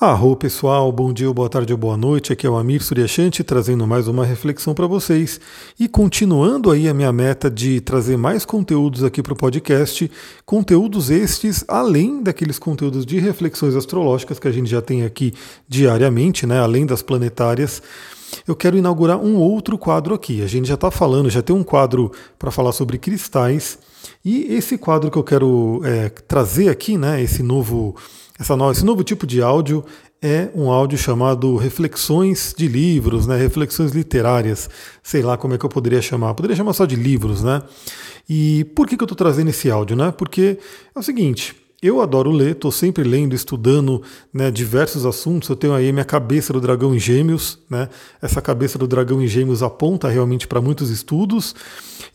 Arro pessoal, bom dia, boa tarde ou boa noite. Aqui é o Amir Suryashanti trazendo mais uma reflexão para vocês e continuando aí a minha meta de trazer mais conteúdos aqui para o podcast, conteúdos estes além daqueles conteúdos de reflexões astrológicas que a gente já tem aqui diariamente, né, além das planetárias. Eu quero inaugurar um outro quadro aqui. A gente já está falando, já tem um quadro para falar sobre cristais e esse quadro que eu quero é, trazer aqui, né, esse novo essa esse novo tipo de áudio é um áudio chamado Reflexões de Livros, né? Reflexões literárias, sei lá como é que eu poderia chamar. Poderia chamar só de livros, né? E por que, que eu estou trazendo esse áudio, né? Porque é o seguinte. Eu adoro ler, estou sempre lendo, estudando né, diversos assuntos. Eu tenho aí minha cabeça do dragão em gêmeos, né? Essa cabeça do dragão em gêmeos aponta realmente para muitos estudos.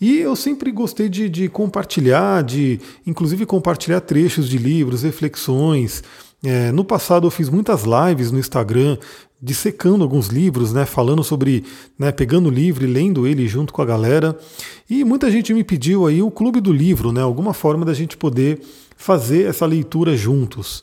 E eu sempre gostei de, de compartilhar, de inclusive compartilhar trechos de livros, reflexões. É, no passado eu fiz muitas lives no Instagram dissecando alguns livros, né, falando sobre, né, pegando o livro e lendo ele junto com a galera. E muita gente me pediu aí o clube do livro, né, alguma forma da gente poder fazer essa leitura juntos.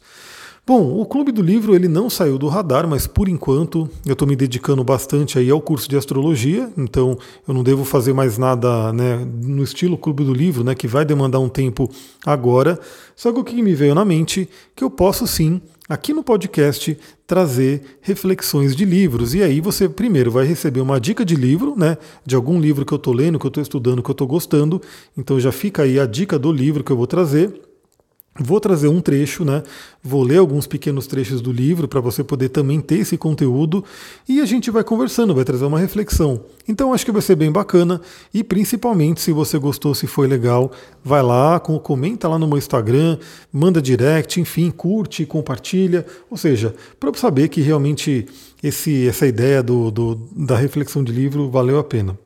Bom, o Clube do Livro ele não saiu do radar, mas por enquanto eu estou me dedicando bastante aí ao curso de astrologia, então eu não devo fazer mais nada né, no estilo Clube do Livro, né, que vai demandar um tempo agora. Só que o que me veio na mente que eu posso sim aqui no podcast trazer reflexões de livros. E aí você primeiro vai receber uma dica de livro, né, de algum livro que eu estou lendo, que eu estou estudando, que eu estou gostando. Então já fica aí a dica do livro que eu vou trazer. Vou trazer um trecho, né? Vou ler alguns pequenos trechos do livro para você poder também ter esse conteúdo e a gente vai conversando, vai trazer uma reflexão. Então acho que vai ser bem bacana e principalmente se você gostou, se foi legal, vai lá, comenta lá no meu Instagram, manda direct, enfim, curte, compartilha. Ou seja, para saber que realmente esse, essa ideia do, do, da reflexão de livro valeu a pena.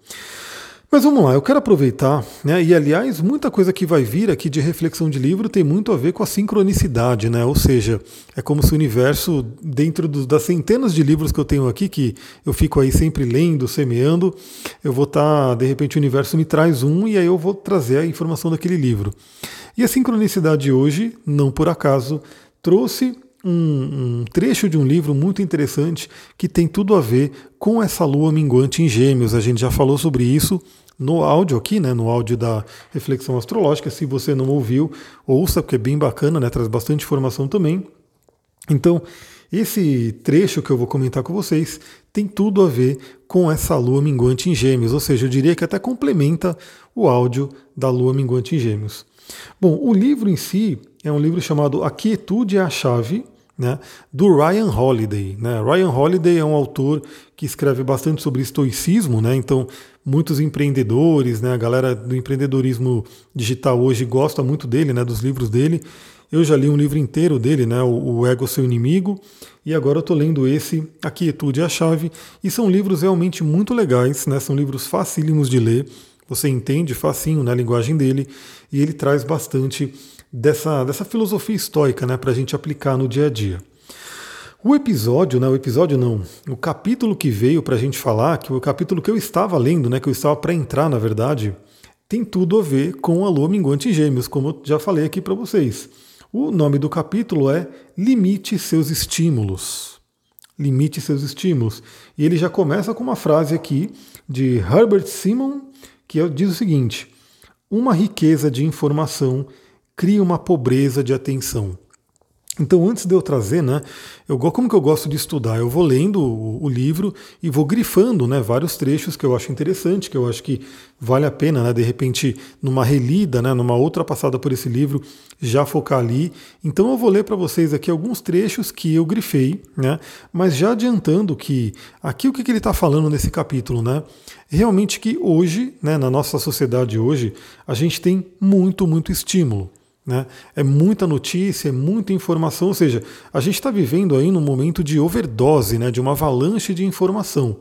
Mas vamos lá, eu quero aproveitar, né? E aliás, muita coisa que vai vir aqui de reflexão de livro tem muito a ver com a sincronicidade, né? Ou seja, é como se o universo, dentro do, das centenas de livros que eu tenho aqui, que eu fico aí sempre lendo, semeando, eu vou estar, tá, de repente, o universo me traz um e aí eu vou trazer a informação daquele livro. E a sincronicidade hoje, não por acaso, trouxe um, um, trecho de um livro muito interessante que tem tudo a ver com essa lua minguante em Gêmeos. A gente já falou sobre isso no áudio aqui, né, no áudio da reflexão astrológica. Se você não ouviu, ouça, porque é bem bacana, né, traz bastante informação também. Então, esse trecho que eu vou comentar com vocês tem tudo a ver com essa lua minguante em Gêmeos, ou seja, eu diria que até complementa o áudio da lua minguante em Gêmeos. Bom, o livro em si é um livro chamado A Quietude é a Chave, né, do Ryan Holiday. Né? Ryan Holiday é um autor que escreve bastante sobre estoicismo, né? então muitos empreendedores, né, a galera do empreendedorismo digital hoje gosta muito dele, né, dos livros dele. Eu já li um livro inteiro dele, né, o, Ego Seu Inimigo, e agora eu estou lendo esse, A Quietude é a Chave, e são livros realmente muito legais, né, são livros facílimos de ler, você entende facinho né, linguagem dele, e ele traz bastante dessa, dessa filosofia estoica né, para a gente aplicar no dia a dia. O episódio, né, o episódio não, o capítulo que veio para a gente falar, que o capítulo que eu estava lendo, né, que eu estava para entrar na verdade, tem tudo a ver com a lua minguante em gêmeos, como eu já falei aqui para vocês. O nome do capítulo é Limite seus estímulos. Limite seus estímulos. E ele já começa com uma frase aqui de Herbert Simon, que diz o seguinte: Uma riqueza de informação cria uma pobreza de atenção. Então, antes de eu trazer, né, eu, como que eu gosto de estudar? Eu vou lendo o, o, livro e vou grifando né, vários trechos que eu acho interessante, que eu acho que vale a pena, né, de repente, numa relida, né, numa outra passada por esse livro, já focar ali. Então, eu vou ler para vocês aqui alguns trechos que eu grifei, né, mas já adiantando que aqui o que, que ele está falando nesse capítulo, né, realmente que hoje, né, na nossa sociedade hoje, a gente tem muito, muito estímulo. Né? É muita notícia, é muita informação, ou seja, a gente está vivendo aí num momento de overdose, né, de uma avalanche de informação.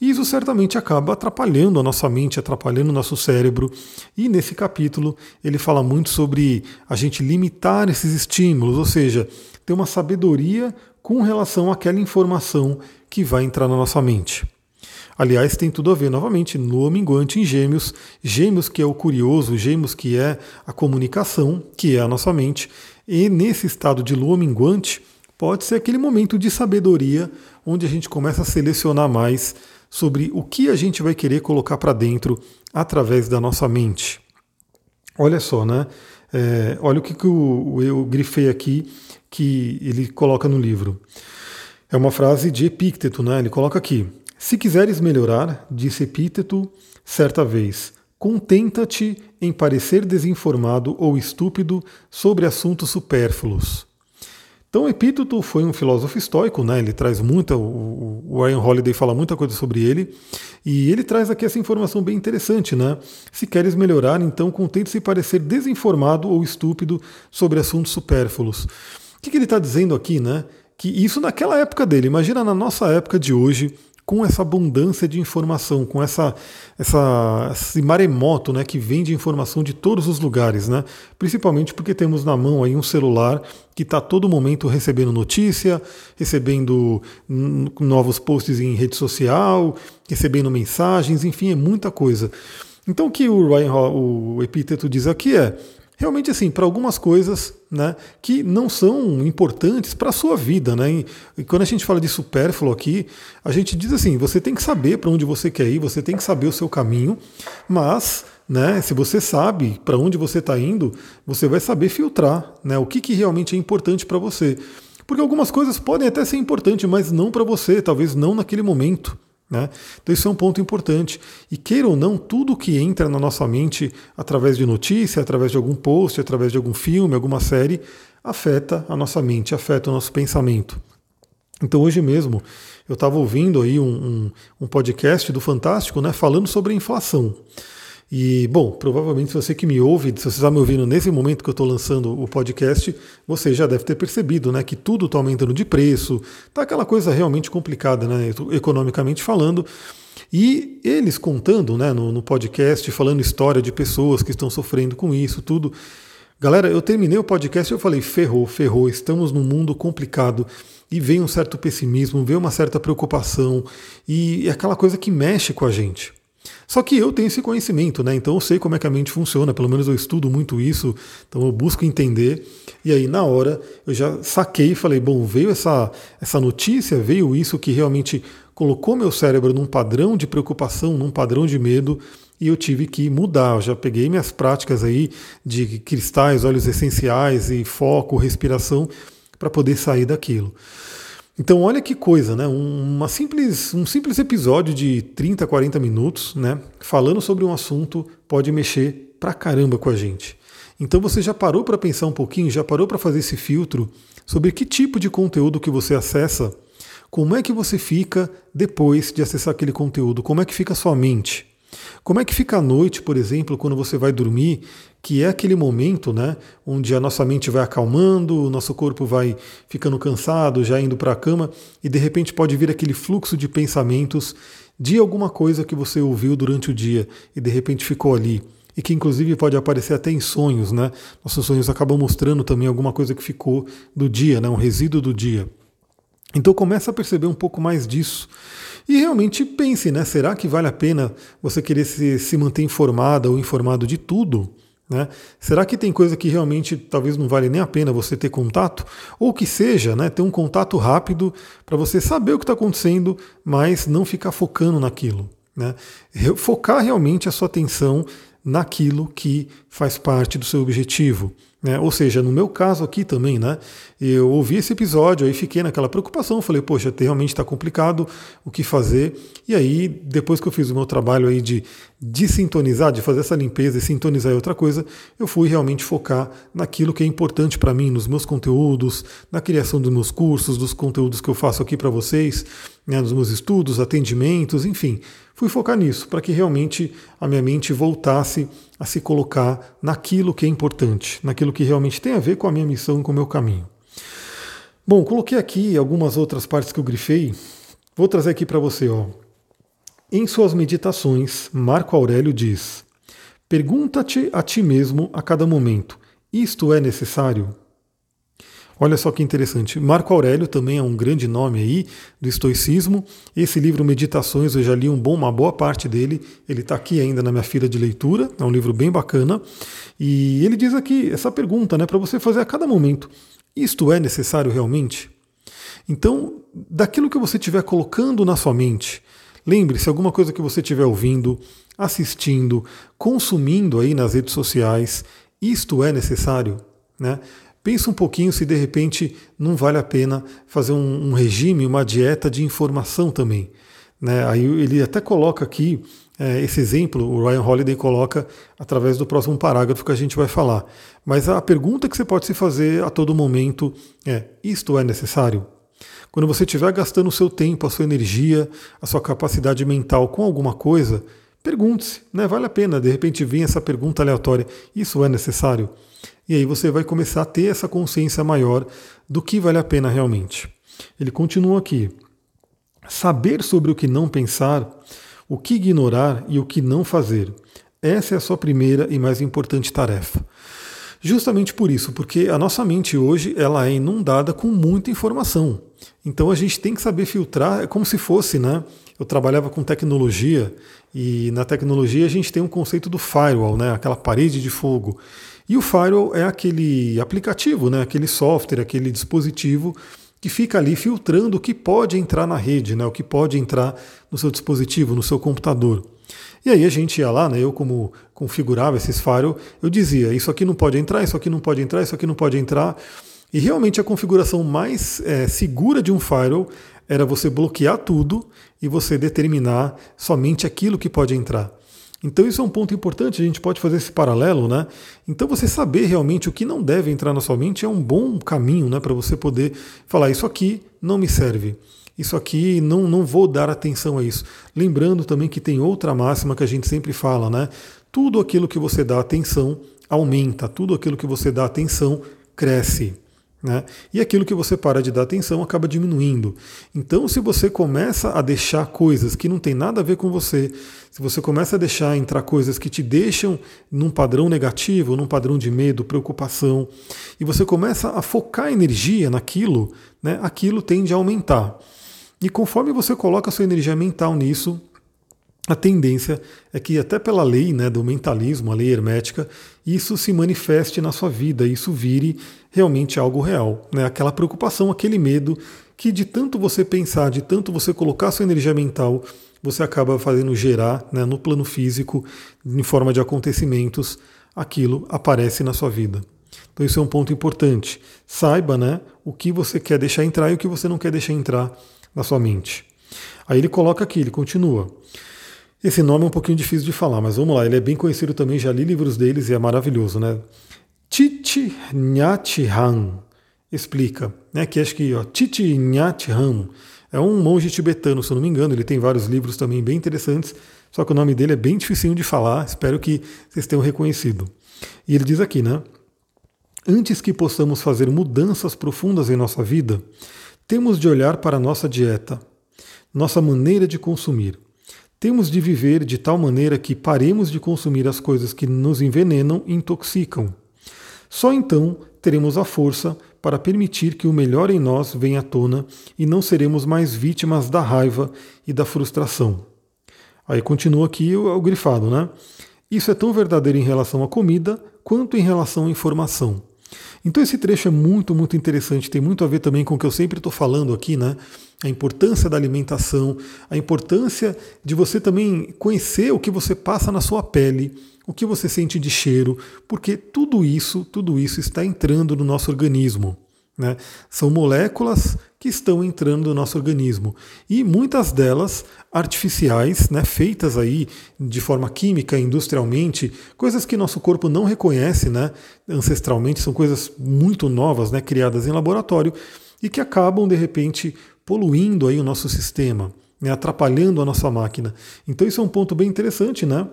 E isso certamente acaba atrapalhando a nossa mente, atrapalhando o nosso cérebro. E nesse capítulo ele fala muito sobre a gente limitar esses estímulos, ou seja, ter uma sabedoria com relação àquela informação que vai entrar na nossa mente. Aliás, tem tudo a ver novamente no minguante em Gêmeos, Gêmeos que é o curioso, Gêmeos que é a comunicação, que é a nossa mente. E nesse estado de lua minguante, Pode ser aquele momento de sabedoria onde a gente começa a selecionar mais sobre o que a gente vai querer colocar para dentro através da nossa mente. Olha só, né? É, olha o que, que eu, eu grifei aqui que ele coloca no livro. É uma frase de Epícteto, né? Ele coloca aqui: Se quiseres melhorar, disse Epíteto certa vez, contenta-te em parecer desinformado ou estúpido sobre assuntos supérfluos. Então, Epíteto foi um filósofo estoico, né? ele traz muita, o, Ryan Holiday fala muita coisa sobre ele, e ele traz aqui essa informação bem interessante, né? Se queres melhorar, então contente-se parecer desinformado ou estúpido sobre assuntos supérfluos. O que, que ele está dizendo aqui, né? Que isso naquela época dele, imagina na nossa época de hoje, com essa abundância de informação, com essa, essa, esse maremoto né, que vem de informação de todos os lugares, né? principalmente porque temos na mão aí um celular que está todo momento recebendo notícia, recebendo novos posts em rede social, recebendo mensagens, enfim, é muita coisa. Então o que o Ryan o epíteto diz aqui é realmente assim, para algumas coisas né, que não são importantes para a sua vida. Né? E, quando a gente fala de supérfluo aqui, a gente diz assim: você tem que saber para onde você quer ir, você tem que saber o seu caminho, mas né, se você sabe para onde você está indo, você vai saber filtrar né, o que, que realmente é importante para você. Porque algumas coisas podem até ser importantes, mas não para você, talvez não naquele momento. Né? Então, isso é um ponto importante. E queira ou não, tudo que entra na nossa mente através de notícia, através de algum post, através de algum filme, alguma série, afeta a nossa mente, afeta o nosso pensamento. Então, hoje mesmo, eu estava ouvindo aí um, um, um, podcast do Fantástico né, falando sobre a inflação. E, bom, provavelmente você que me ouve, se você está me ouvindo nesse momento que eu estou lançando o podcast, você já deve ter percebido né, que tudo está aumentando de preço, está aquela coisa realmente complicada, né, economicamente falando. E eles contando né, no, no podcast, falando história de pessoas que estão sofrendo com isso, tudo. Galera, eu terminei o podcast e eu falei: ferrou, ferrou, estamos num mundo complicado. E vem um certo pessimismo, vem uma certa preocupação, e é aquela coisa que mexe com a gente. Só que eu tenho esse conhecimento, né? Então eu sei como é que a mente funciona, pelo menos eu estudo muito isso, então eu busco entender. E aí, na hora, eu já saquei e falei: bom, veio essa, essa notícia, veio isso que realmente colocou meu cérebro num padrão de preocupação, num padrão de medo, e eu tive que mudar. Eu já peguei minhas práticas aí de cristais, óleos essenciais e foco, respiração, para poder sair daquilo. Então, olha que coisa, né? Uma simples, um simples episódio de 30, 40 minutos, né? Falando sobre um assunto pode mexer pra caramba com a gente. Então, você já parou para pensar um pouquinho, já parou para fazer esse filtro sobre que tipo de conteúdo que você acessa? Como é que você fica depois de acessar aquele conteúdo? Como é que fica a sua mente? Como é que fica a noite, por exemplo, quando você vai dormir, que é aquele momento, né, onde a nossa mente vai acalmando, o nosso corpo vai ficando cansado, já indo para a cama, e de repente pode vir aquele fluxo de pensamentos de alguma coisa que você ouviu durante o dia e de repente ficou ali. E que inclusive pode aparecer até em sonhos, né? Nossos sonhos acabam mostrando também alguma coisa que ficou do dia, né? um resíduo do dia. Então começa a perceber um pouco mais disso. E realmente pense, né? Será que vale a pena você querer se, se manter informada ou informado de tudo? Né? Será que tem coisa que realmente talvez não vale nem a pena você ter contato? Ou que seja, né, ter um contato rápido para você saber o que está acontecendo, mas não ficar focando naquilo. Né? Focar realmente a sua atenção naquilo que faz parte do seu objetivo. Né? Ou seja, no meu caso aqui também, né? Eu ouvi esse episódio, aí fiquei naquela preocupação, falei, poxa, realmente está complicado o que fazer. E aí, depois que eu fiz o meu trabalho aí de, de sintonizar, de fazer essa limpeza e sintonizar em outra coisa, eu fui realmente focar naquilo que é importante para mim, nos meus conteúdos, na criação dos meus cursos, dos conteúdos que eu faço aqui para vocês, né, nos meus estudos, atendimentos, enfim. Fui focar nisso, para que realmente a minha mente voltasse a se colocar naquilo que é importante, naquilo que realmente tem a ver com a minha missão com o meu caminho. Bom, coloquei aqui algumas outras partes que eu grifei. Vou trazer aqui para você. Ó. Em suas meditações, Marco Aurélio diz: Pergunta-te a ti mesmo a cada momento: isto é necessário? Olha só que interessante. Marco Aurélio também é um grande nome aí do estoicismo. Esse livro Meditações eu já li um bom, uma boa parte dele. Ele está aqui ainda na minha fila de leitura. É um livro bem bacana. E ele diz aqui essa pergunta, né, para você fazer a cada momento: isto é necessário realmente? Então, daquilo que você estiver colocando na sua mente, lembre-se, alguma coisa que você estiver ouvindo, assistindo, consumindo aí nas redes sociais, isto é necessário? Né? Pensa um pouquinho se de repente não vale a pena fazer um, um regime, uma dieta de informação também. Né? Aí ele até coloca aqui é, esse exemplo, o Ryan Holiday coloca através do próximo parágrafo que a gente vai falar. Mas a pergunta que você pode se fazer a todo momento é: isto é necessário? Quando você estiver gastando o seu tempo, a sua energia, a sua capacidade mental com alguma coisa, pergunte-se, né? Vale a pena, de repente, vir essa pergunta aleatória: isso é necessário? E aí você vai começar a ter essa consciência maior do que vale a pena realmente. Ele continua aqui. Saber sobre o que não pensar, o que ignorar e o que não fazer. Essa é a sua primeira e mais importante tarefa. Justamente por isso, porque a nossa mente hoje ela é inundada com muita informação. Então a gente tem que saber filtrar, é como se fosse, né? Eu trabalhava com tecnologia e na tecnologia a gente tem um conceito do firewall, né? Aquela parede de fogo. E o firewall é aquele aplicativo, né? Aquele software, aquele dispositivo que fica ali filtrando o que pode entrar na rede, né? O que pode entrar no seu dispositivo, no seu computador. E aí a gente ia lá, né? Eu como configurava esses firewall, eu dizia isso aqui não pode entrar, isso aqui não pode entrar, isso aqui não pode entrar. E realmente a configuração mais é, segura de um firewall era você bloquear tudo e você determinar somente aquilo que pode entrar. Então isso é um ponto importante, a gente pode fazer esse paralelo, né? Então você saber realmente o que não deve entrar na sua mente é um bom caminho, né, para você poder falar isso aqui não me serve. Isso aqui não não vou dar atenção a isso. Lembrando também que tem outra máxima que a gente sempre fala, né? Tudo aquilo que você dá atenção aumenta, tudo aquilo que você dá atenção cresce. Né? E aquilo que você para de dar atenção acaba diminuindo. Então, se você começa a deixar coisas que não tem nada a ver com você, se você começa a deixar entrar coisas que te deixam num padrão negativo, num padrão de medo, preocupação, e você começa a focar energia naquilo, né, aquilo tende a aumentar. E conforme você coloca a sua energia mental nisso, a tendência é que, até pela lei né, do mentalismo, a lei hermética, isso se manifeste na sua vida, isso vire realmente algo real. Né? Aquela preocupação, aquele medo que, de tanto você pensar, de tanto você colocar sua energia mental, você acaba fazendo gerar né, no plano físico, em forma de acontecimentos, aquilo aparece na sua vida. Então, isso é um ponto importante. Saiba né, o que você quer deixar entrar e o que você não quer deixar entrar na sua mente. Aí ele coloca aqui, ele continua. Esse nome é um pouquinho difícil de falar, mas vamos lá, ele é bem conhecido também, já li livros deles e é maravilhoso, né? Chichi Han explica, né, que acho que ó, Chichi Han é um monge tibetano, se eu não me engano, ele tem vários livros também bem interessantes, só que o nome dele é bem dificinho de falar, espero que vocês tenham reconhecido. E ele diz aqui, né? Antes que possamos fazer mudanças profundas em nossa vida, temos de olhar para a nossa dieta, nossa maneira de consumir. Temos de viver de tal maneira que paremos de consumir as coisas que nos envenenam e intoxicam. Só então teremos a força para permitir que o melhor em nós venha à tona e não seremos mais vítimas da raiva e da frustração. Aí continua aqui o, o grifado, né? Isso é tão verdadeiro em relação à comida quanto em relação à informação. Então esse trecho é muito, muito interessante, tem muito a ver também com o que eu sempre estou falando aqui, né? A importância da alimentação, a importância de você também conhecer o que você passa na sua pele, o que você sente de cheiro, porque tudo isso, tudo isso está entrando no nosso organismo. Né? São moléculas que estão entrando no nosso organismo e muitas delas artificiais, né, feitas aí de forma química, industrialmente, coisas que nosso corpo não reconhece, né, ancestralmente, são coisas muito novas, né, criadas em laboratório e que acabam de repente poluindo aí o nosso sistema, né, atrapalhando a nossa máquina. Então isso é um ponto bem interessante, né,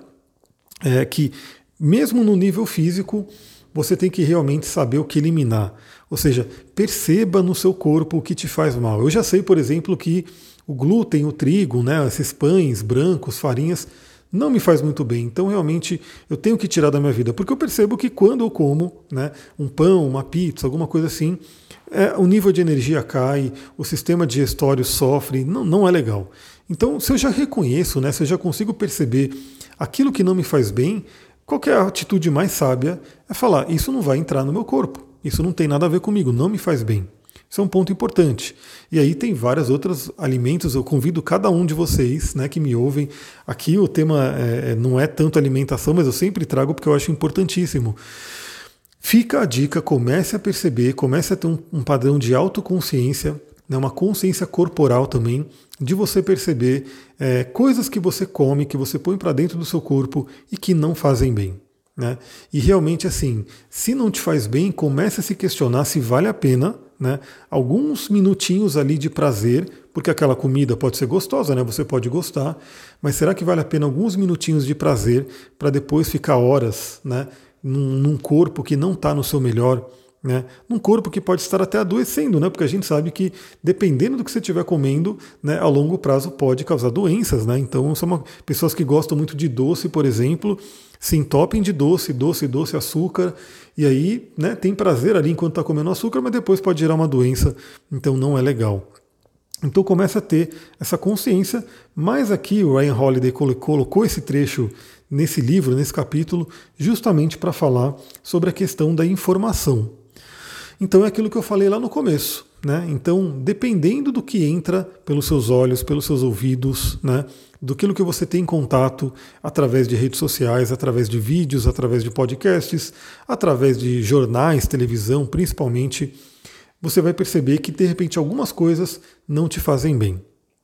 é que mesmo no nível físico você tem que realmente saber o que eliminar. Ou seja, perceba no seu corpo o que te faz mal. Eu já sei, por exemplo, que o glúten, o trigo, né, esses pães brancos, farinhas, não me faz muito bem. Então, realmente, eu tenho que tirar da minha vida. Porque eu percebo que quando eu como né, um pão, uma pizza, alguma coisa assim, é, o nível de energia cai, o sistema digestório sofre, não, não é legal. Então, se eu já reconheço, né, se eu já consigo perceber aquilo que não me faz bem, qualquer atitude mais sábia é falar: isso não vai entrar no meu corpo. Isso não tem nada a ver comigo, não me faz bem. Isso é um ponto importante. E aí tem vários outros alimentos. Eu convido cada um de vocês né, que me ouvem. Aqui o tema é, é, não é tanto alimentação, mas eu sempre trago porque eu acho importantíssimo. Fica a dica, comece a perceber, comece a ter um, um padrão de autoconsciência, né, uma consciência corporal também, de você perceber é, coisas que você come, que você põe para dentro do seu corpo e que não fazem bem. Né? E realmente assim, se não te faz bem, comece a se questionar se vale a pena né, alguns minutinhos ali de prazer, porque aquela comida pode ser gostosa, né, você pode gostar, mas será que vale a pena alguns minutinhos de prazer para depois ficar horas né, num, num corpo que não está no seu melhor? Né? Num corpo que pode estar até adoecendo, né? Porque a gente sabe que dependendo do que você estiver comendo, né, a longo prazo pode causar doenças, né? Então são uma, pessoas que gostam muito de doce, por exemplo, se entopem de doce, doce, doce, açúcar, e aí né, tem prazer ali enquanto está comendo açúcar, mas depois pode gerar uma doença, então não é legal. Então começa a ter essa consciência, mas aqui o Ryan Holiday colocou esse trecho nesse livro, nesse capítulo, justamente para falar sobre a questão da informação. Então é aquilo que eu falei lá no começo. Né? Então, dependendo do que entra pelos seus olhos, pelos seus ouvidos, né? do que você tem contato através de redes sociais, através de vídeos, através de podcasts, através de jornais, televisão, principalmente, você vai perceber que de repente algumas coisas não te fazem bem.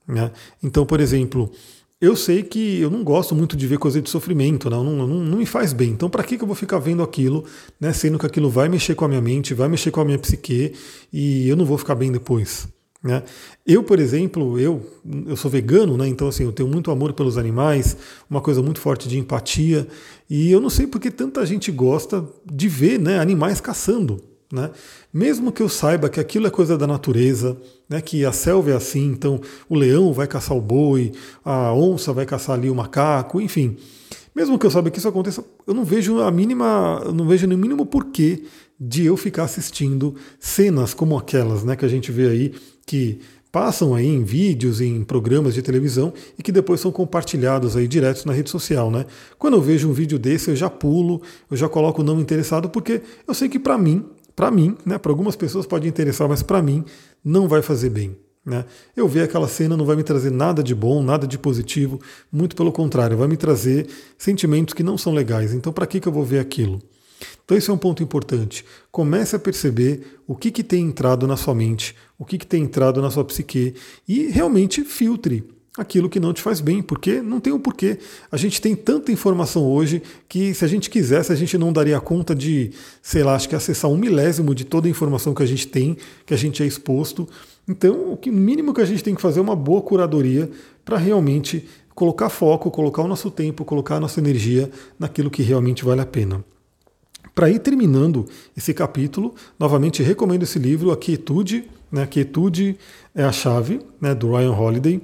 Né? Então, por exemplo, eu sei que eu não gosto muito de ver coisa de sofrimento, não, não, não, não me faz bem. Então, para que, que eu vou ficar vendo aquilo, né, sendo que aquilo vai mexer com a minha mente, vai mexer com a minha psique e eu não vou ficar bem depois? Né? Eu, por exemplo, eu, eu sou vegano, né, então assim, eu tenho muito amor pelos animais, uma coisa muito forte de empatia, e eu não sei porque tanta gente gosta de ver né, animais caçando. Né? Mesmo que eu saiba que aquilo é coisa da natureza, né, que a selva é assim, então o leão vai caçar o boi, a onça vai caçar ali o macaco, enfim. Mesmo que eu saiba que isso aconteça, eu não vejo a mínima, eu não vejo nem o mínimo porquê de eu ficar assistindo cenas como aquelas né, que a gente vê aí, que passam aí em vídeos, em programas de televisão e que depois são compartilhados aí direto na rede social, né? Quando eu vejo um vídeo desse, eu já pulo, eu já coloco não interessado, porque eu sei que para mim para mim, né, para algumas pessoas pode interessar, mas para mim não vai fazer bem. Né? Eu ver aquela cena não vai me trazer nada de bom, nada de positivo, muito pelo contrário, vai me trazer sentimentos que não são legais. Então, para que, que eu vou ver aquilo? Então, esse é um ponto importante. Comece a perceber o que, que tem entrado na sua mente, o que, que tem entrado na sua psique e realmente filtre aquilo que não te faz bem, porque não tem o um porquê. A gente tem tanta informação hoje que se a gente quisesse, a gente não daria conta de, sei lá, acho que acessar um milésimo de toda a informação que a gente tem, que a gente é exposto. Então, o mínimo que a gente tem que fazer é uma boa curadoria para realmente colocar foco, colocar o nosso tempo, colocar a nossa energia naquilo que realmente vale a pena. Para ir terminando esse capítulo, novamente recomendo esse livro, A Quietude, né? A Quietude é a chave, né? do Ryan Holiday.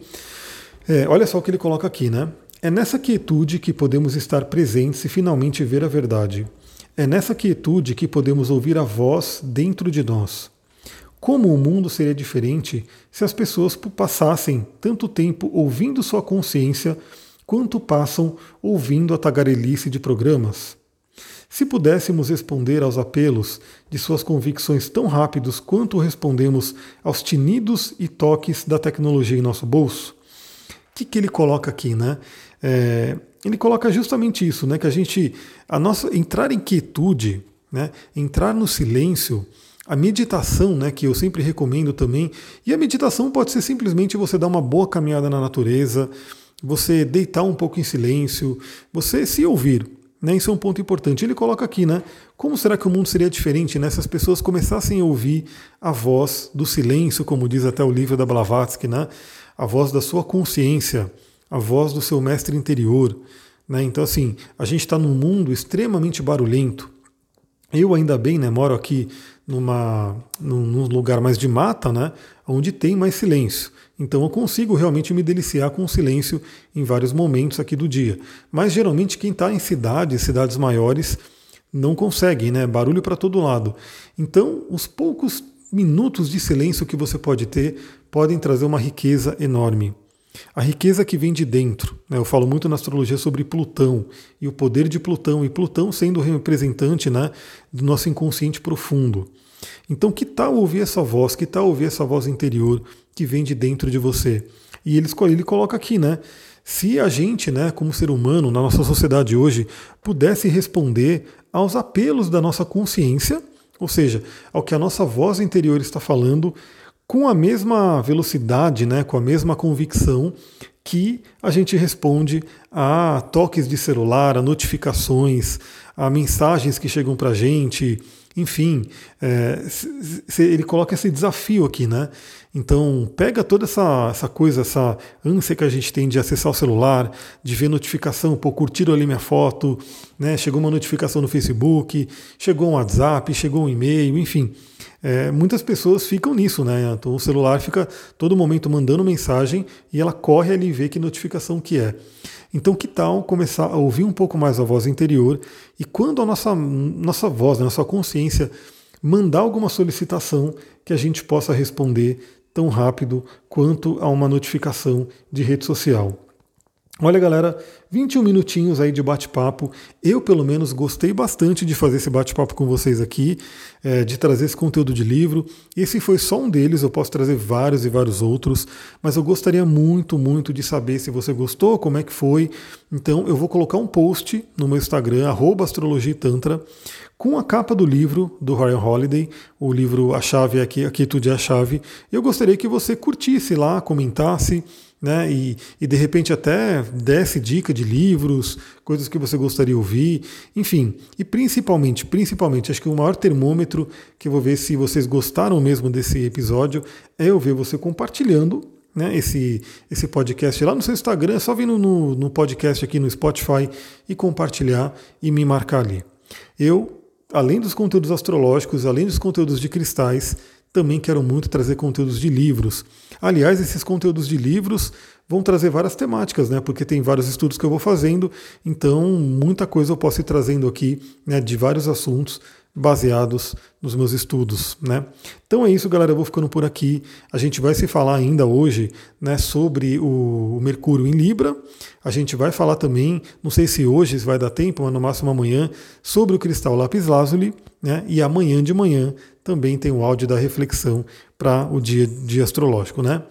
É, olha só o que ele coloca aqui, né? É nessa quietude que podemos estar presentes e finalmente ver a verdade. É nessa quietude que podemos ouvir a voz dentro de nós. Como o mundo seria diferente se as pessoas passassem tanto tempo ouvindo sua consciência quanto passam ouvindo a tagarelice de programas? Se pudéssemos responder aos apelos de suas convicções tão rápidos quanto respondemos aos tinidos e toques da tecnologia em nosso bolso, que, que ele coloca aqui, né? É, ele coloca justamente isso, né? Que a gente, a nossa entrar em quietude, né? Entrar no silêncio, a meditação, né? Que eu sempre recomendo também. E a meditação pode ser simplesmente você dar uma boa caminhada na natureza, você deitar um pouco em silêncio, você se ouvir. Né, isso é um ponto importante. Ele coloca aqui, né? Como será que o mundo seria diferente né, se as pessoas começassem a ouvir a voz do silêncio, como diz até o livro da Blavatsky, né? A voz da sua consciência, a voz do seu mestre interior. Né? Então, assim, a gente está num mundo extremamente barulhento. Eu, ainda bem, né, moro aqui numa, num, lugar mais de mata, né, onde tem mais silêncio. Então eu consigo realmente me deliciar com o silêncio em vários momentos aqui do dia. Mas geralmente quem está em cidades, cidades maiores, não consegue, né? Barulho para todo lado. Então, os poucos minutos de silêncio que você pode ter podem trazer uma riqueza enorme. A riqueza que vem de dentro. Né? Eu falo muito na astrologia sobre Plutão e o poder de Plutão, e Plutão sendo o representante né, do nosso inconsciente profundo. Então, que tal ouvir essa voz? Que tal ouvir essa voz interior que vem de dentro de você? E ele, ele coloca aqui, né? Se a gente, né, como ser humano, na nossa sociedade hoje, pudesse responder aos apelos da nossa consciência, ou seja, ao que a nossa voz interior está falando, com a mesma velocidade, né, com a mesma convicção que a gente responde a toques de celular, a notificações, a mensagens que chegam para a gente, enfim, é, ele coloca esse desafio aqui, né? Então, pega toda essa, essa coisa, essa ânsia que a gente tem de acessar o celular, de ver notificação, pô, curtiram ali minha foto, né? Chegou uma notificação no Facebook, chegou um WhatsApp, chegou um e-mail, enfim. É, muitas pessoas ficam nisso, né? Então o celular fica todo momento mandando mensagem e ela corre ali e vê que notificação que é. Então, que tal começar a ouvir um pouco mais a voz interior e quando a nossa, nossa voz, a nossa consciência mandar alguma solicitação que a gente possa responder tão rápido quanto a uma notificação de rede social. Olha, galera, 21 minutinhos aí de bate-papo. Eu, pelo menos, gostei bastante de fazer esse bate-papo com vocês aqui, é, de trazer esse conteúdo de livro. Esse foi só um deles, eu posso trazer vários e vários outros, mas eu gostaria muito, muito de saber se você gostou, como é que foi. Então, eu vou colocar um post no meu Instagram, astrologitantra, com a capa do livro do Ryan Holiday, o livro A Chave é Aqui, Aqui Tudo é a Chave. Eu gostaria que você curtisse lá, comentasse, né? E, e de repente até desse dica de livros, coisas que você gostaria de ouvir, enfim. E principalmente, principalmente, acho que o maior termômetro que eu vou ver se vocês gostaram mesmo desse episódio é eu ver você compartilhando né, esse, esse podcast lá no seu Instagram, é só vir no, no podcast aqui no Spotify e compartilhar e me marcar ali. Eu além dos conteúdos astrológicos, além dos conteúdos de cristais, também quero muito trazer conteúdos de livros. Aliás, esses conteúdos de livros vão trazer várias temáticas, né? Porque tem vários estudos que eu vou fazendo, então muita coisa eu posso ir trazendo aqui né, de vários assuntos baseados nos meus estudos, né? Então é isso, galera. Eu vou ficando por aqui. A gente vai se falar ainda hoje, né, sobre o Mercúrio em Libra. A gente vai falar também, não sei se hoje vai dar tempo, mas no máximo amanhã, sobre o cristal lápis lazuli, né? E amanhã de manhã também tem o áudio da reflexão para o dia, dia astrológico, né?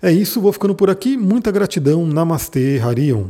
É isso. Vou ficando por aqui. Muita gratidão. Namastê, Harion.